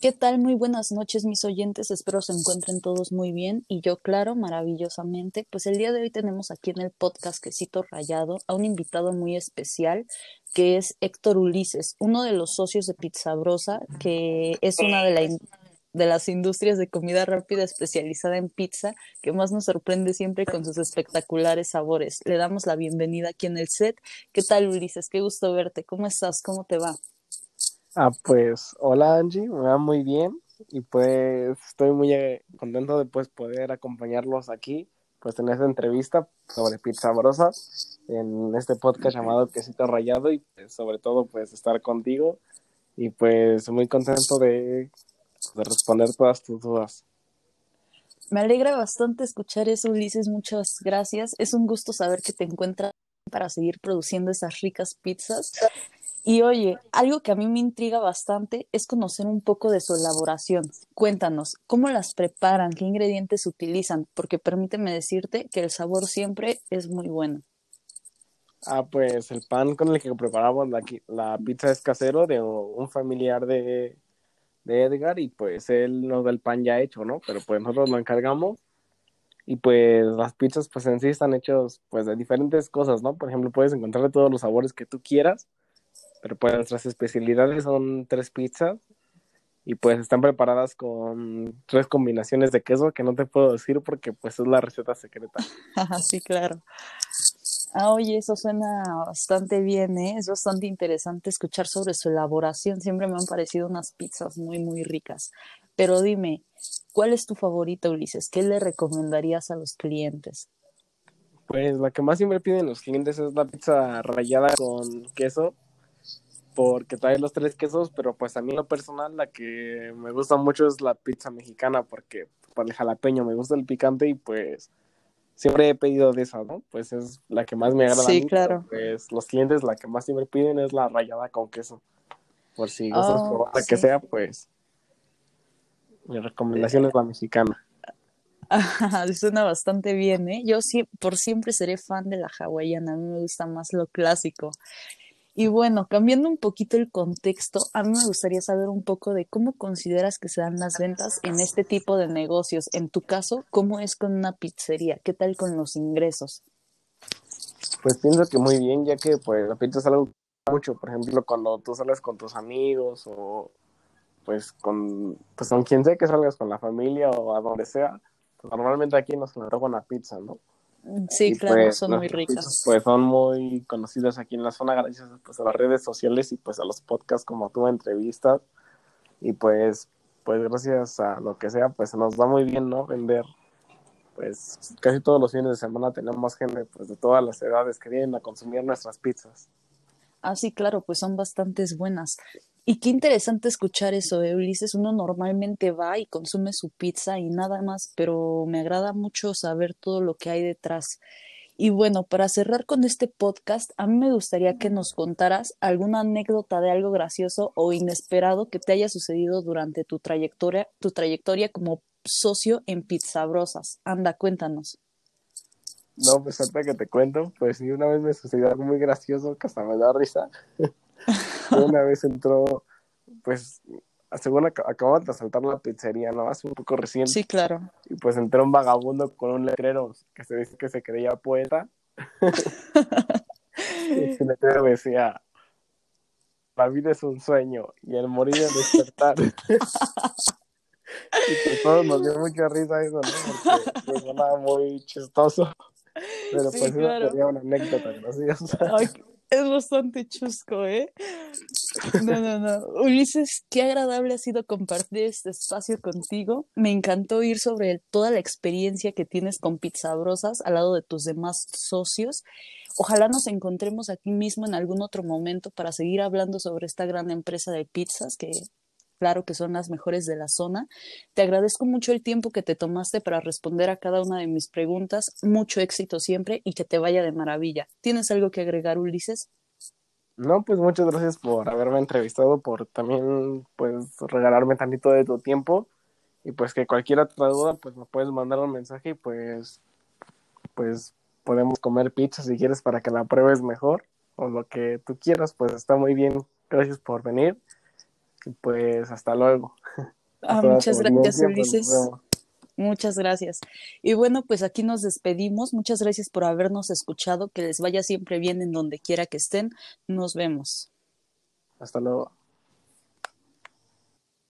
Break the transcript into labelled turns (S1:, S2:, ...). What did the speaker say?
S1: ¿Qué tal? Muy buenas noches, mis oyentes. Espero se encuentren todos muy bien y yo, claro, maravillosamente. Pues el día de hoy tenemos aquí en el podcast Quesito Rayado a un invitado muy especial que es Héctor Ulises, uno de los socios de Pizzabrosa, que es una de, de las industrias de comida rápida especializada en pizza que más nos sorprende siempre con sus espectaculares sabores. Le damos la bienvenida aquí en el set. ¿Qué tal, Ulises? Qué gusto verte. ¿Cómo estás? ¿Cómo te va?
S2: Ah, pues hola Angie, me va muy bien y pues estoy muy eh, contento de pues poder acompañarlos aquí pues en esta entrevista sobre pizza sabrosa en este podcast llamado Quesito Rayado y pues, sobre todo pues estar contigo y pues muy contento de, de responder todas tus dudas.
S1: Me alegra bastante escuchar eso, Ulises. Muchas gracias. Es un gusto saber que te encuentras para seguir produciendo esas ricas pizzas y oye, algo que a mí me intriga bastante es conocer un poco de su elaboración. Cuéntanos, ¿cómo las preparan? ¿Qué ingredientes utilizan? Porque permíteme decirte que el sabor siempre es muy bueno.
S2: Ah, pues el pan con el que preparamos la, pizza es casero de un familiar de, Edgar y pues él nos da el pan ya hecho, ¿no? Pero pues nosotros lo encargamos y pues las pizzas pues en sí están hechos pues de diferentes cosas, ¿no? Por ejemplo, puedes encontrar todos los sabores que tú quieras pero pues nuestras especialidades son tres pizzas y pues están preparadas con tres combinaciones de queso que no te puedo decir porque pues es la receta secreta.
S1: sí, claro. Ah, oye, eso suena bastante bien, ¿eh? Es bastante interesante escuchar sobre su elaboración. Siempre me han parecido unas pizzas muy, muy ricas. Pero dime, ¿cuál es tu favorita, Ulises? ¿Qué le recomendarías a los clientes?
S2: Pues la que más siempre piden los clientes es la pizza rallada con queso porque trae los tres quesos, pero pues a mí lo personal la que me gusta mucho es la pizza mexicana porque por el jalapeño me gusta el picante y pues siempre he pedido de esa, ¿no? Pues es la que más me agrada.
S1: Sí, claro.
S2: pues los clientes la que más siempre piden es la rallada con queso. Por si gustas oh, probar la que sea, pues mi recomendación es la mexicana.
S1: suena bastante bien, ¿eh? Yo sí, por siempre seré fan de la hawaiana, a mí me gusta más lo clásico. Y bueno, cambiando un poquito el contexto, a mí me gustaría saber un poco de cómo consideras que se dan las ventas en este tipo de negocios. En tu caso, ¿cómo es con una pizzería? ¿Qué tal con los ingresos?
S2: Pues pienso que muy bien, ya que pues la pizza es algo mucho, por ejemplo, cuando tú sales con tus amigos o pues con pues con quien sea que salgas con la familia o a donde sea, pues, normalmente aquí nos toca una pizza, ¿no?
S1: Sí, claro, pues, son muy ricas.
S2: Pues son muy conocidas aquí en la zona gracias pues, a las redes sociales y pues a los podcasts como tú, entrevistas. Y pues, pues gracias a lo que sea, pues nos va muy bien, ¿no? Vender. Pues casi todos los fines de semana tenemos gente pues de todas las edades que vienen a consumir nuestras pizzas.
S1: Ah, sí, claro, pues son bastantes buenas. Y qué interesante escuchar eso, ¿eh, Ulises. Uno normalmente va y consume su pizza y nada más, pero me agrada mucho saber todo lo que hay detrás. Y bueno, para cerrar con este podcast, a mí me gustaría que nos contaras alguna anécdota de algo gracioso o inesperado que te haya sucedido durante tu trayectoria, tu trayectoria como socio en Pizzabrosas. Anda, cuéntanos.
S2: No, pues ahorita que te cuento, pues sí, una vez me sucedió algo muy gracioso que hasta me da risa. una vez entró, pues, según acaban de asaltar la pizzería, ¿no? Hace un poco recién.
S1: Sí, claro.
S2: Y pues entró un vagabundo con un letrero que se dice que se creía poeta. y ese letrero decía, la vida es un sueño y el morir es despertar. y pues todos nos dio mucha risa eso, ¿no? Porque pues, sonaba muy chistoso. Pero pues eso sería una anécdota graciosa.
S1: Es bastante chusco, ¿eh? No, no, no. Ulises, qué agradable ha sido compartir este espacio contigo. Me encantó oír sobre toda la experiencia que tienes con Pizzabrosas al lado de tus demás socios. Ojalá nos encontremos aquí mismo en algún otro momento para seguir hablando sobre esta gran empresa de pizzas que claro que son las mejores de la zona. Te agradezco mucho el tiempo que te tomaste para responder a cada una de mis preguntas. Mucho éxito siempre y que te vaya de maravilla. ¿Tienes algo que agregar, Ulises?
S2: No, pues muchas gracias por haberme entrevistado, por también pues regalarme tantito de tu tiempo y pues que cualquier otra duda pues me puedes mandar un mensaje y pues pues podemos comer pizza si quieres para que la pruebes mejor o lo que tú quieras, pues está muy bien. Gracias por venir pues hasta luego.
S1: Ah, muchas gracias, pues, Ulises. Muchas gracias. Y bueno, pues aquí nos despedimos. Muchas gracias por habernos escuchado. Que les vaya siempre bien en donde quiera que estén. Nos vemos.
S2: Hasta luego.